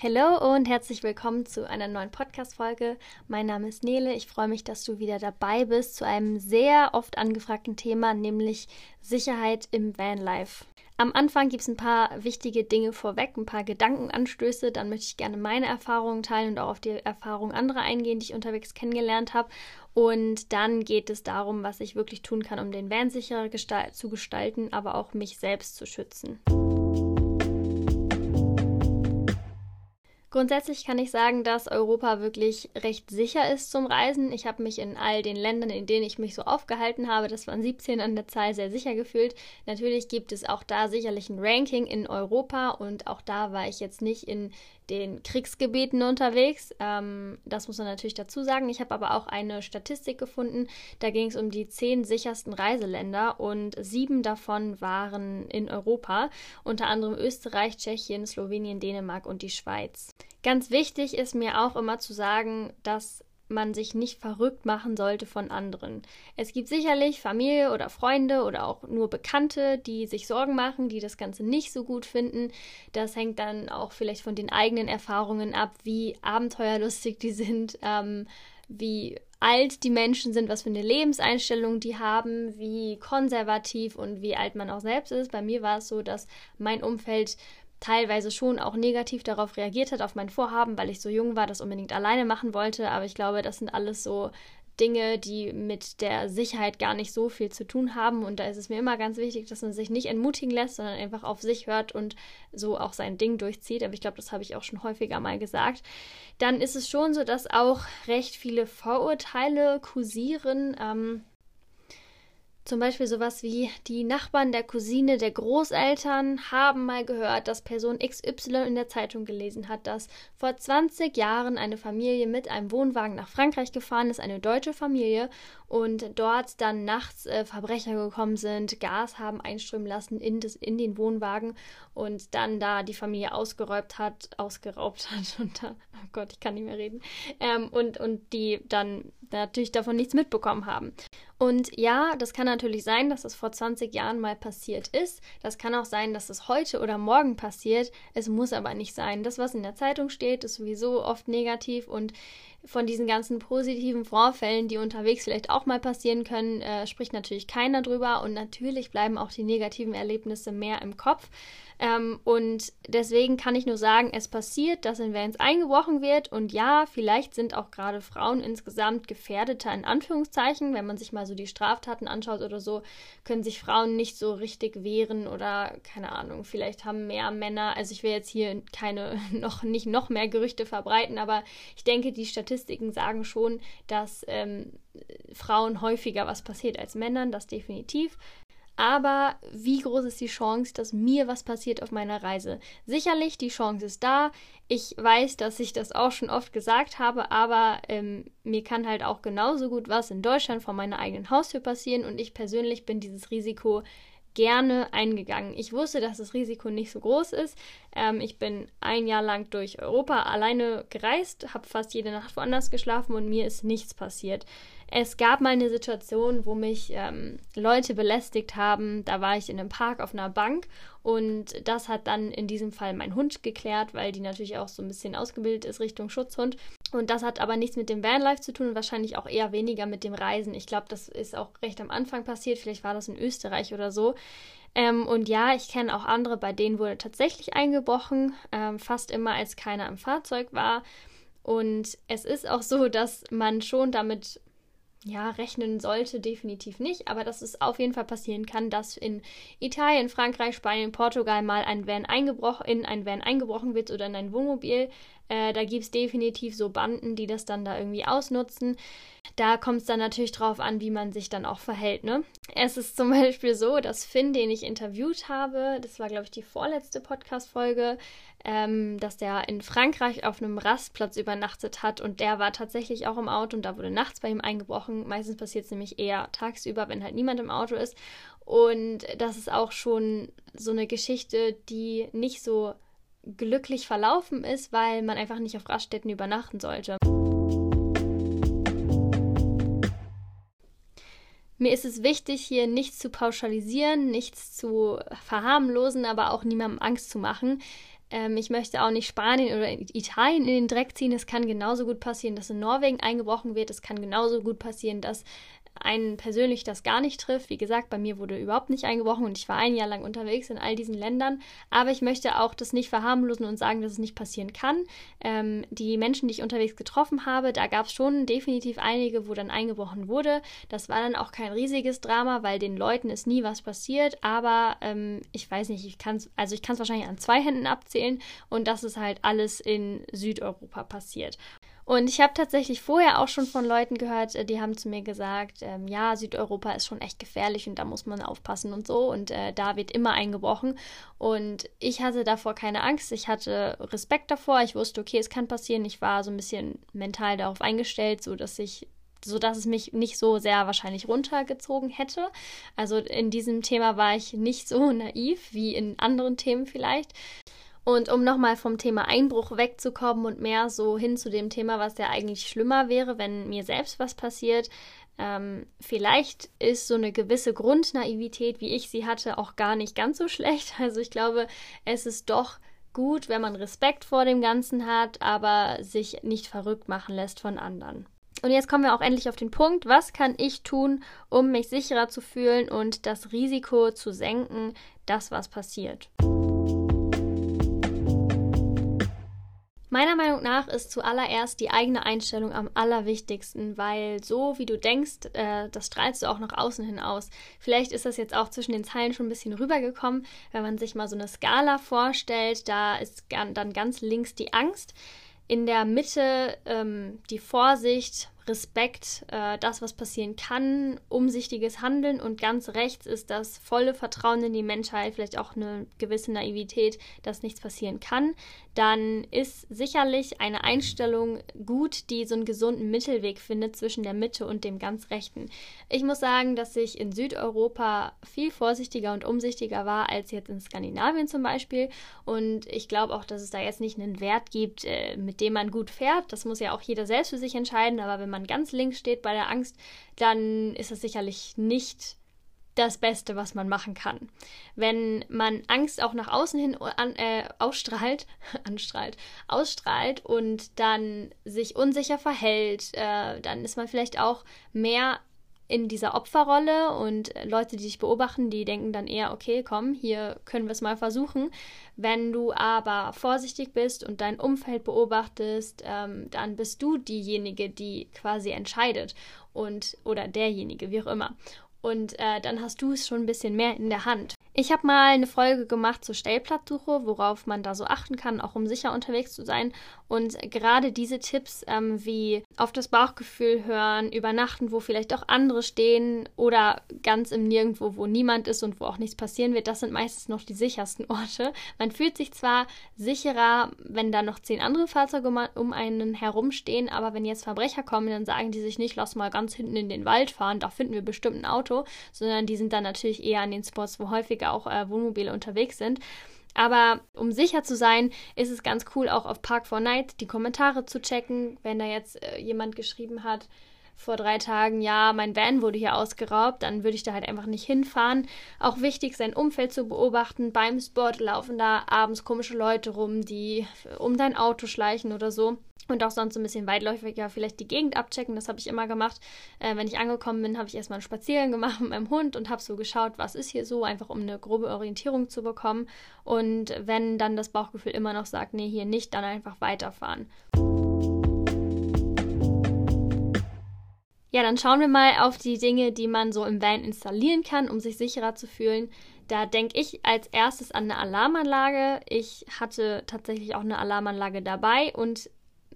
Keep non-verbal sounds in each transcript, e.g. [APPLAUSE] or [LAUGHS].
Hallo und herzlich willkommen zu einer neuen Podcast-Folge. Mein Name ist Nele. Ich freue mich, dass du wieder dabei bist zu einem sehr oft angefragten Thema, nämlich Sicherheit im Vanlife. Am Anfang gibt es ein paar wichtige Dinge vorweg, ein paar Gedankenanstöße. Dann möchte ich gerne meine Erfahrungen teilen und auch auf die Erfahrungen anderer eingehen, die ich unterwegs kennengelernt habe. Und dann geht es darum, was ich wirklich tun kann, um den Van sicherer zu gestalten, aber auch mich selbst zu schützen. Grundsätzlich kann ich sagen, dass Europa wirklich recht sicher ist zum Reisen. Ich habe mich in all den Ländern, in denen ich mich so aufgehalten habe, das waren 17 an der Zahl, sehr sicher gefühlt. Natürlich gibt es auch da sicherlich ein Ranking in Europa und auch da war ich jetzt nicht in den Kriegsgebieten unterwegs. Ähm, das muss man natürlich dazu sagen. Ich habe aber auch eine Statistik gefunden. Da ging es um die zehn sichersten Reiseländer und sieben davon waren in Europa, unter anderem Österreich, Tschechien, Slowenien, Dänemark und die Schweiz. Ganz wichtig ist mir auch immer zu sagen, dass man sich nicht verrückt machen sollte von anderen. Es gibt sicherlich Familie oder Freunde oder auch nur Bekannte, die sich Sorgen machen, die das Ganze nicht so gut finden. Das hängt dann auch vielleicht von den eigenen Erfahrungen ab, wie abenteuerlustig die sind, ähm, wie alt die Menschen sind, was für eine Lebenseinstellung die haben, wie konservativ und wie alt man auch selbst ist. Bei mir war es so, dass mein Umfeld teilweise schon auch negativ darauf reagiert hat, auf mein Vorhaben, weil ich so jung war, das unbedingt alleine machen wollte. Aber ich glaube, das sind alles so Dinge, die mit der Sicherheit gar nicht so viel zu tun haben. Und da ist es mir immer ganz wichtig, dass man sich nicht entmutigen lässt, sondern einfach auf sich hört und so auch sein Ding durchzieht. Aber ich glaube, das habe ich auch schon häufiger mal gesagt. Dann ist es schon so, dass auch recht viele Vorurteile kursieren. Ähm, zum Beispiel sowas wie die Nachbarn der Cousine der Großeltern haben mal gehört, dass Person XY in der Zeitung gelesen hat, dass vor 20 Jahren eine Familie mit einem Wohnwagen nach Frankreich gefahren ist, eine deutsche Familie, und dort dann nachts äh, Verbrecher gekommen sind, Gas haben einströmen lassen in, das, in den Wohnwagen und dann da die Familie ausgeräubt hat, ausgeraubt hat [LAUGHS] und da, oh Gott, ich kann nicht mehr reden, ähm, und, und die dann natürlich davon nichts mitbekommen haben. Und ja, das kann natürlich sein, dass das vor 20 Jahren mal passiert ist. Das kann auch sein, dass es heute oder morgen passiert. Es muss aber nicht sein. Das, was in der Zeitung steht, ist sowieso oft negativ und von diesen ganzen positiven Vorfällen, die unterwegs vielleicht auch mal passieren können, äh, spricht natürlich keiner drüber und natürlich bleiben auch die negativen Erlebnisse mehr im Kopf. Ähm, und deswegen kann ich nur sagen, es passiert, dass in Vans eingebrochen wird. Und ja, vielleicht sind auch gerade Frauen insgesamt gefährdeter in Anführungszeichen. Wenn man sich mal so die Straftaten anschaut oder so, können sich Frauen nicht so richtig wehren oder keine Ahnung, vielleicht haben mehr Männer. Also ich will jetzt hier keine [LAUGHS] noch nicht noch mehr Gerüchte verbreiten, aber ich denke, die Statistiken sagen schon, dass ähm, Frauen häufiger was passiert als Männern, das definitiv. Aber wie groß ist die Chance, dass mir was passiert auf meiner Reise? Sicherlich, die Chance ist da. Ich weiß, dass ich das auch schon oft gesagt habe, aber ähm, mir kann halt auch genauso gut was in Deutschland vor meiner eigenen Haustür passieren und ich persönlich bin dieses Risiko gerne eingegangen. Ich wusste, dass das Risiko nicht so groß ist. Ähm, ich bin ein Jahr lang durch Europa alleine gereist, habe fast jede Nacht woanders geschlafen und mir ist nichts passiert. Es gab mal eine Situation, wo mich ähm, Leute belästigt haben. Da war ich in einem Park auf einer Bank und das hat dann in diesem Fall mein Hund geklärt, weil die natürlich auch so ein bisschen ausgebildet ist Richtung Schutzhund. Und das hat aber nichts mit dem Vanlife zu tun und wahrscheinlich auch eher weniger mit dem Reisen. Ich glaube, das ist auch recht am Anfang passiert. Vielleicht war das in Österreich oder so. Ähm, und ja, ich kenne auch andere, bei denen wurde tatsächlich eingebrochen, ähm, fast immer als keiner im Fahrzeug war. Und es ist auch so, dass man schon damit ja, rechnen sollte, definitiv nicht, aber dass es auf jeden Fall passieren kann, dass in Italien, Frankreich, Spanien, Portugal mal ein Van eingebrochen, in ein Van eingebrochen wird oder in ein Wohnmobil. Äh, da gibt es definitiv so Banden, die das dann da irgendwie ausnutzen. Da kommt es dann natürlich drauf an, wie man sich dann auch verhält. Ne? Es ist zum [LAUGHS] Beispiel so, dass Finn, den ich interviewt habe, das war, glaube ich, die vorletzte Podcast-Folge, ähm, dass der in Frankreich auf einem Rastplatz übernachtet hat und der war tatsächlich auch im Auto und da wurde nachts bei ihm eingebrochen. Meistens passiert es nämlich eher tagsüber, wenn halt niemand im Auto ist. Und das ist auch schon so eine Geschichte, die nicht so glücklich verlaufen ist, weil man einfach nicht auf Raststätten übernachten sollte. Mir ist es wichtig, hier nichts zu pauschalisieren, nichts zu verharmlosen, aber auch niemandem Angst zu machen. Ähm, ich möchte auch nicht Spanien oder Italien in den Dreck ziehen. Es kann genauso gut passieren, dass in Norwegen eingebrochen wird. Es kann genauso gut passieren, dass einen persönlich das gar nicht trifft. Wie gesagt, bei mir wurde überhaupt nicht eingebrochen und ich war ein Jahr lang unterwegs in all diesen Ländern. Aber ich möchte auch das nicht verharmlosen und sagen, dass es nicht passieren kann. Ähm, die Menschen, die ich unterwegs getroffen habe, da gab es schon definitiv einige, wo dann eingebrochen wurde. Das war dann auch kein riesiges Drama, weil den Leuten ist nie was passiert. Aber ähm, ich weiß nicht, ich kann es, also ich kann es wahrscheinlich an zwei Händen abzählen und das ist halt alles in Südeuropa passiert. Und ich habe tatsächlich vorher auch schon von Leuten gehört, äh, die haben zu mir gesagt, ähm, ja, Südeuropa ist schon echt gefährlich und da muss man aufpassen und so. Und äh, da wird immer eingebrochen. Und ich hatte davor keine Angst. Ich hatte Respekt davor. Ich wusste, okay, es kann passieren. Ich war so ein bisschen mental darauf eingestellt, so dass ich so dass es mich nicht so sehr wahrscheinlich runtergezogen hätte. Also in diesem Thema war ich nicht so [LAUGHS] naiv wie in anderen Themen vielleicht. Und um nochmal vom Thema Einbruch wegzukommen und mehr so hin zu dem Thema, was ja eigentlich schlimmer wäre, wenn mir selbst was passiert, ähm, vielleicht ist so eine gewisse Grundnaivität, wie ich sie hatte, auch gar nicht ganz so schlecht. [LAUGHS] Also ich glaube, es ist doch gut, wenn man Respekt vor dem Ganzen hat, aber sich nicht verrückt machen lässt von anderen. Und jetzt kommen wir auch endlich auf den Punkt, was kann ich tun, um mich sicherer zu fühlen und das Risiko zu senken, dass was passiert. Meiner Meinung nach ist zuallererst die eigene Einstellung am allerwichtigsten, weil so wie du denkst, äh, das strahlst du auch nach außen hin aus. Vielleicht ist das jetzt auch zwischen den Zeilen schon ein bisschen rübergekommen, wenn man sich mal so eine Skala vorstellt, da ist dann ganz links die Angst, in der Mitte ähm, die Vorsicht, Respekt, äh, das, was passieren kann, umsichtiges Handeln und ganz rechts ist das volle Vertrauen in die Menschheit, vielleicht auch eine gewisse Naivität, dass nichts passieren kann, dann ist sicherlich eine Einstellung gut, die so einen gesunden Mittelweg findet zwischen der Mitte und dem ganz Rechten. Ich muss sagen, dass ich in Südeuropa viel vorsichtiger und umsichtiger war als jetzt in Skandinavien zum Beispiel und ich glaube auch, dass es da jetzt nicht einen Wert gibt, äh, mit dem man gut fährt. Das muss ja auch jeder selbst für sich entscheiden, aber wenn man man ganz links steht bei der Angst, dann ist es sicherlich nicht das Beste, was man machen kann. Wenn man Angst auch nach außen hin an, äh, ausstrahlt, [LAUGHS] anstrahlt, ausstrahlt und dann sich unsicher verhält, äh, dann ist man vielleicht auch mehr in dieser Opferrolle und Leute, die dich beobachten, die denken dann eher, okay, komm, hier können wir es mal versuchen. Wenn du aber vorsichtig bist und dein Umfeld beobachtest, ähm, dann bist du diejenige, die quasi entscheidet und oder derjenige, wie auch immer. Und äh, dann hast du es schon ein bisschen mehr in der Hand. Ich habe mal eine Folge gemacht zur Stellplatzsuche, worauf man da so achten kann, auch um sicher unterwegs zu sein. Und gerade diese Tipps ähm, wie auf das Bauchgefühl hören, übernachten, wo vielleicht auch andere stehen oder ganz im Nirgendwo, wo niemand ist und wo auch nichts passieren wird, das sind meistens noch die sichersten [LAUGHS] Orte. Man fühlt sich zwar sicherer, wenn da noch zehn andere Fahrzeuge um einen herumstehen, aber wenn jetzt Verbrecher kommen, dann sagen die sich nicht, lass mal ganz hinten in den Wald fahren, da finden wir bestimmt ein Auto, sondern die sind dann natürlich eher an den Spots, wo häufiger auch äh, Wohnmobile unterwegs sind. Aber um sicher zu sein, ist es ganz cool, auch auf Park4Night die Kommentare zu checken. Wenn da jetzt äh, jemand geschrieben hat, vor drei Tagen, ja, mein Van wurde hier ausgeraubt, dann würde ich da halt einfach nicht hinfahren. Auch wichtig, sein Umfeld zu beobachten. Beim Sport laufen da abends komische Leute rum, die um dein Auto schleichen oder so und auch sonst ein bisschen weitläufiger vielleicht die Gegend abchecken. Das habe ich immer gemacht. Äh, wenn ich angekommen bin, habe ich erstmal einen Spaziergang gemacht [LAUGHS] mit meinem Hund und habe so geschaut, was ist hier so, einfach um eine grobe Orientierung zu bekommen. Und wenn dann das Bauchgefühl immer noch sagt, nee, hier nicht, dann einfach weiterfahren. Ja, dann schauen wir mal auf die Dinge, die man so im Van installieren kann, um sich sicherer zu fühlen. Da denke ich als erstes an eine Alarmanlage. Ich hatte tatsächlich auch eine Alarmanlage dabei und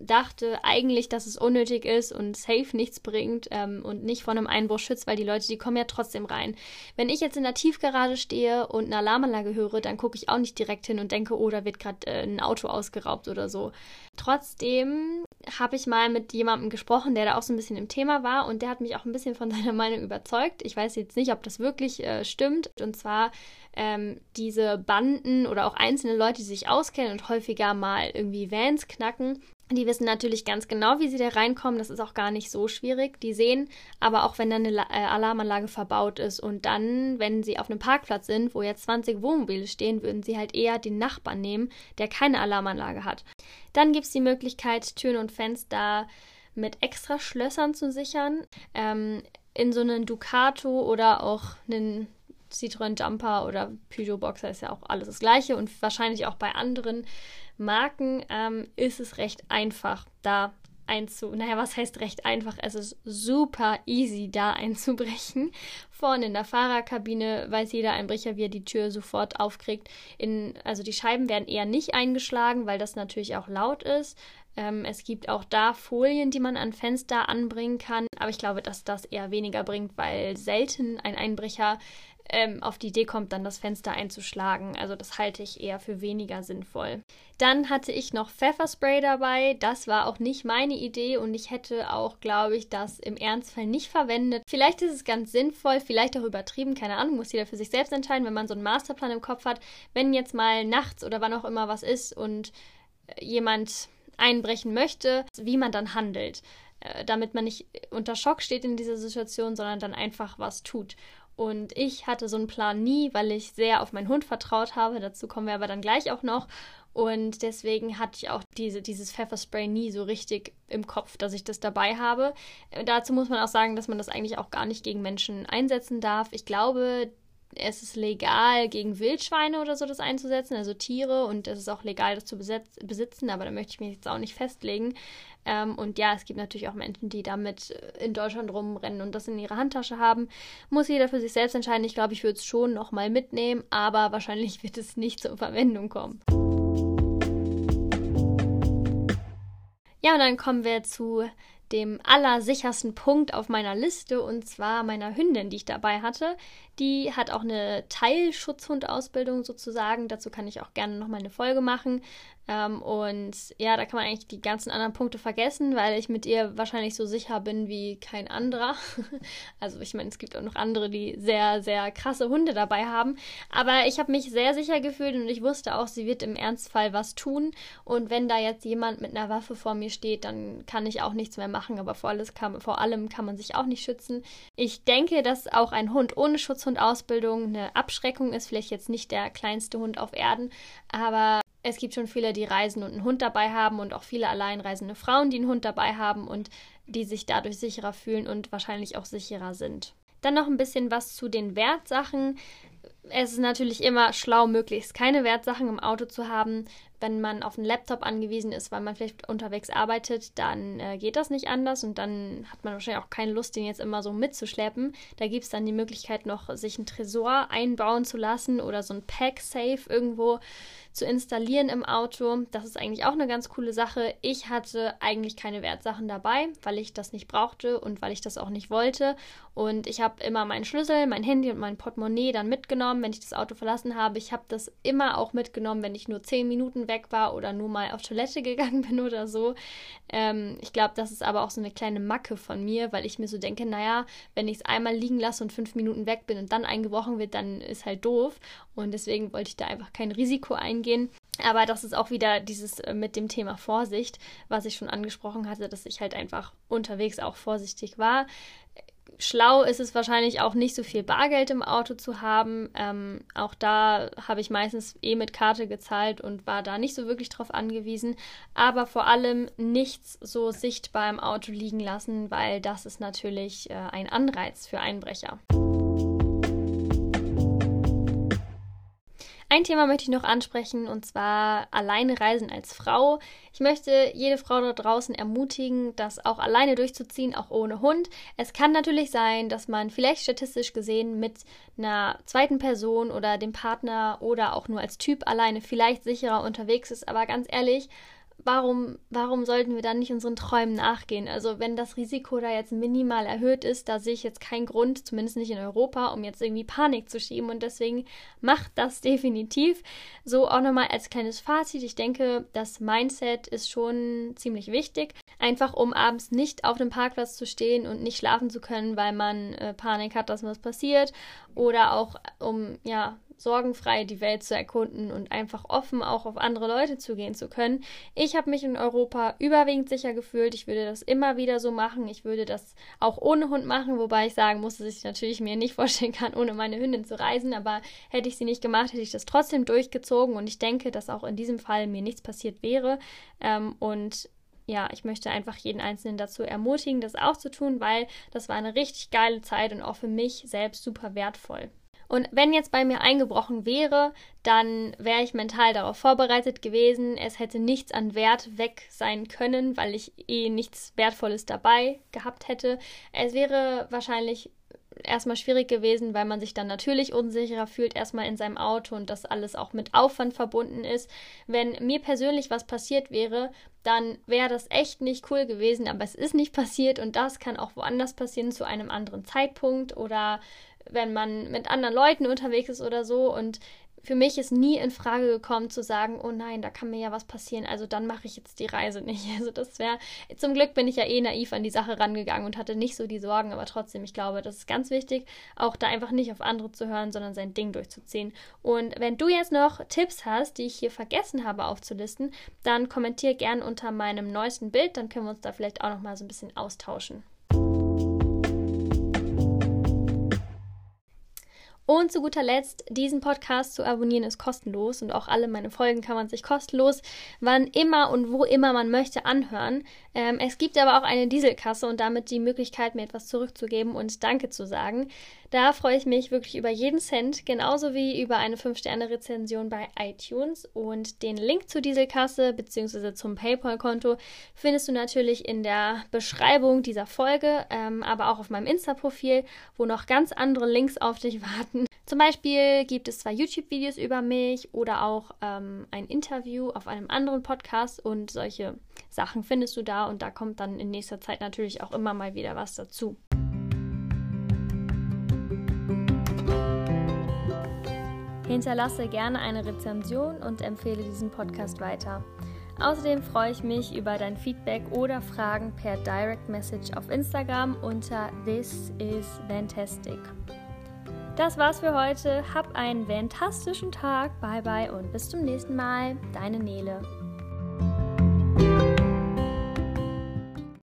dachte eigentlich, dass es unnötig ist und safe nichts bringt ähm, und nicht vor einem Einbruch schützt, weil die Leute, die kommen ja trotzdem rein. Wenn ich jetzt in der Tiefgarage stehe und eine Alarmanlage höre, dann gucke ich auch nicht direkt hin und denke, oh, da wird gerade äh, ein Auto ausgeraubt oder so. Trotzdem habe ich mal mit jemandem gesprochen, der da auch so ein bisschen im Thema war und der hat mich auch ein bisschen von [LAUGHS] seiner Meinung überzeugt. Ich weiß jetzt nicht, ob das wirklich äh, stimmt. Und zwar ähm, diese Banden oder auch einzelne Leute, die sich auskennen und häufiger mal irgendwie Vans knacken, die wissen natürlich ganz genau, wie sie da reinkommen. Das ist auch gar nicht so schwierig. Die sehen aber auch, wenn da eine äh, Alarmanlage verbaut ist. Und dann, wenn sie auf einem Parkplatz sind, wo jetzt 20 Wohnmobile stehen, würden sie halt eher den Nachbarn nehmen, der keine Alarmanlage hat. Dann gibt es die Möglichkeit, Türen und Fenster mit extra Schlössern zu sichern. Ähm, in so einen Ducato oder auch einen Citroën Jumper oder Peugeot Boxer ist ja auch alles das gleiche und wahrscheinlich auch bei anderen Marken ähm, ist es recht einfach, da einzu. Naja, was heißt recht einfach? Es ist super easy, da [LAUGHS] einzubrechen. Vorne in der Fahrerkabine weiß jeder Einbrecher, wie er die Tür sofort aufkriegt. In, also die Scheiben werden eher nicht eingeschlagen, weil das natürlich auch laut ist. Ähm, es gibt auch da Folien, die man an Fenster anbringen kann. Aber ich glaube, dass das eher weniger bringt, weil selten ein Einbrecher ähm, auf die Idee kommt, dann das Fenster einzuschlagen. Also das halte ich eher für weniger sinnvoll. Dann hatte ich noch Pfefferspray dabei. Das war auch nicht meine Idee und ich hätte auch, glaube ich, das im Ernstfall nicht verwendet. Vielleicht ist es ganz sinnvoll, vielleicht auch übertrieben, keine Ahnung, muss jeder für sich selbst entscheiden, wenn man so einen Masterplan im Kopf hat. Wenn jetzt mal nachts oder wann auch immer was ist und äh, jemand einbrechen möchte, wie man dann handelt äh, damit man nicht unter Schock steht in dieser Situation, sondern dann einfach was tut. Und ich hatte so einen Plan nie, weil ich sehr auf meinen Hund vertraut habe. Dazu kommen wir aber dann gleich auch noch. Und deswegen hatte ich auch diese, dieses Pfefferspray nie so richtig im Kopf, dass ich das dabei habe. Äh, dazu muss man auch sagen, dass man das eigentlich auch gar nicht gegen Menschen einsetzen darf. Ich glaube, es ist legal, gegen Wildschweine oder so das einzusetzen, also Tiere, und es ist auch legal, das zu besitzen, aber da möchte ich mich jetzt auch nicht festlegen. Ähm, und ja, es gibt natürlich auch Menschen, die damit äh, in Deutschland rumrennen und das in ihrer Handtasche haben. Muss jeder für sich selbst entscheiden. Ich glaube, ich würde es schon nochmal mitnehmen, aber [LAUGHS] wahrscheinlich wird es nicht zur Verwendung kommen. Ja, und dann kommen wir zu dem allersichersten Punkt auf meiner Liste und zwar meiner Hündin, die ich dabei hatte. Die hat auch eine Teilschutzhundausbildung sozusagen. Dazu kann ich auch gerne nochmal eine Folge machen. Ähm, und ja, da kann man eigentlich die ganzen anderen Punkte vergessen, weil ich mit ihr wahrscheinlich so sicher bin wie kein anderer. [LAUGHS] also ich meine, es gibt auch noch andere, die sehr, sehr krasse Hunde dabei haben. Aber ich habe mich sehr sicher gefühlt und ich wusste auch, sie wird im Ernstfall was tun. Und wenn da jetzt jemand mit einer Waffe vor mir steht, dann kann ich auch nichts mehr machen. Aber vor, alles kann, vor allem kann man sich auch nicht schützen. Ich denke, dass auch ein Hund ohne Schutzhundausbildung eine Abschreckung ist. Vielleicht jetzt nicht der kleinste Hund auf Erden, aber es gibt schon viele, die reisen und einen Hund dabei haben und auch viele alleinreisende Frauen, die einen Hund dabei haben und die sich dadurch sicherer fühlen und wahrscheinlich auch sicherer sind. Dann noch ein bisschen was zu den Wertsachen. Es ist natürlich immer schlau, möglichst keine Wertsachen im Auto zu haben. Wenn man auf einen Laptop angewiesen ist, weil man vielleicht unterwegs arbeitet, dann äh, geht das nicht anders und dann hat man wahrscheinlich auch keine Lust, den jetzt immer so mitzuschleppen. Da gibt es dann die Möglichkeit noch, sich einen Tresor einbauen zu lassen oder so ein Pack-Safe irgendwo zu installieren im Auto. Das ist eigentlich auch eine ganz coole Sache. Ich hatte eigentlich keine Wertsachen dabei, weil ich das nicht brauchte und weil ich das auch nicht wollte. Und ich habe immer meinen Schlüssel, mein Handy und mein Portemonnaie dann mitgenommen, wenn ich das Auto verlassen habe. Ich habe das immer auch mitgenommen, wenn ich nur zehn Minuten weg war oder nur mal auf Toilette [LAUGHS] gegangen bin oder so. Ähm, ich glaube, das ist aber auch so eine kleine Macke von mir, weil ich mir so denke, naja, wenn ich es einmal liegen lasse und fünf Minuten weg bin und dann eingebrochen wird, dann ist halt doof. Und deswegen wollte ich da einfach kein Risiko eingehen. Aber das ist auch wieder dieses äh, mit dem Thema Vorsicht, was ich schon angesprochen hatte, dass ich halt einfach unterwegs auch vorsichtig war. Schlau ist es wahrscheinlich auch nicht so viel Bargeld im Auto zu haben. Ähm, auch da habe ich meistens eh mit Karte gezahlt und war da nicht so wirklich drauf angewiesen. Aber vor allem nichts so sichtbar im Auto liegen lassen, weil das ist natürlich äh, ein Anreiz für Einbrecher. Ein Thema möchte ich noch ansprechen und zwar alleine reisen als Frau. Ich möchte jede Frau da draußen ermutigen, das auch alleine durchzuziehen, auch ohne Hund. Es kann natürlich sein, dass man vielleicht statistisch gesehen mit einer zweiten Person oder dem Partner oder auch nur als Typ alleine vielleicht sicherer unterwegs ist, aber ganz ehrlich, warum, warum sollten wir dann nicht unseren Träumen nachgehen? Also wenn das Risiko da jetzt minimal erhöht ist, da sehe ich jetzt keinen Grund, zumindest nicht in Europa, um jetzt irgendwie Panik zu schieben. Und deswegen macht das [LAUGHS] definitiv. So auch nochmal als kleines Fazit. Ich denke, das Mindset ist schon ziemlich wichtig. Einfach um abends nicht auf dem Parkplatz zu stehen und nicht schlafen zu können, weil man äh, Panik hat, dass was passiert. Oder auch um ja sorgenfrei die Welt zu erkunden und einfach offen auch auf andere Leute zugehen zu können. Ich habe mich in Europa überwiegend sicher gefühlt. Ich würde das immer wieder so machen. Ich würde das auch ohne Hund machen, wobei ich sagen muss, dass ich natürlich mir nicht [LAUGHS] vorstellen kann, ohne meine Hündin zu reisen. Aber hätte ich sie nicht gemacht, hätte ich das trotzdem durchgezogen. Und ich denke, dass auch in diesem Fall mir nichts passiert wäre. Ähm, und ja, ich möchte einfach jeden Einzelnen dazu ermutigen, das auch zu tun, weil das war eine richtig geile Zeit und auch für mich selbst super wertvoll. Und wenn jetzt bei mir eingebrochen wäre, dann wäre ich mental darauf vorbereitet gewesen. Es hätte nichts an Wert weg sein können, weil ich eh nichts Wertvolles dabei gehabt hätte. Es wäre wahrscheinlich erstmal schwierig gewesen, weil man sich dann natürlich unsicherer fühlt, erstmal in seinem Auto und das alles auch mit Aufwand verbunden ist. Wenn mir persönlich was passiert wäre, dann wäre das echt nicht cool gewesen, aber es ist nicht passiert und das kann auch woanders passieren zu einem anderen Zeitpunkt oder wenn man mit anderen Leuten unterwegs ist oder so. Und für mich ist nie in Frage gekommen zu sagen, oh nein, da kann mir ja was passieren, also dann mache ich jetzt die Reise nicht. [LAUGHS] Also das wäre, zum Glück bin ich ja eh naiv an die Sache rangegangen und hatte nicht so die Sorgen, aber trotzdem, ich glaube, das ist ganz wichtig, auch da einfach nicht auf andere zu hören, sondern sein Ding durchzuziehen. Und wenn du jetzt noch Tipps hast, die ich hier vergessen habe aufzulisten, dann kommentier gern unter meinem neuesten Bild, dann können wir uns da vielleicht auch noch mal so ein bisschen austauschen. Und zu guter Letzt, diesen Podcast zu abonnieren ist kostenlos und auch alle meine Folgen kann man sich kostenlos, wann immer und wo immer man möchte, anhören. Ähm, es gibt aber auch eine Dieselkasse und damit die Möglichkeit, mir etwas zurückzugeben und Danke zu sagen. Da freue ich mich wirklich über jeden Cent, genauso wie über eine 5-Sterne-Rezension bei iTunes. Und den Link zur Dieselkasse bzw. zum PayPal-Konto findest du natürlich in der Beschreibung dieser Folge, ähm, aber auch auf meinem Insta-Profil, wo noch ganz andere Links auf dich warten. Zum Beispiel gibt es zwei YouTube-Videos über mich oder auch ähm, ein Interview auf einem anderen Podcast und solche Sachen findest du da und da kommt dann in nächster Zeit natürlich auch immer mal wieder was dazu. Hinterlasse gerne eine Rezension und empfehle diesen Podcast weiter. Außerdem freue ich mich über dein Feedback oder Fragen per Direct Message auf Instagram unter This is Fantastic. Das war's für heute. Hab einen fantastischen Tag. Bye bye und bis zum nächsten Mal. Deine Nele.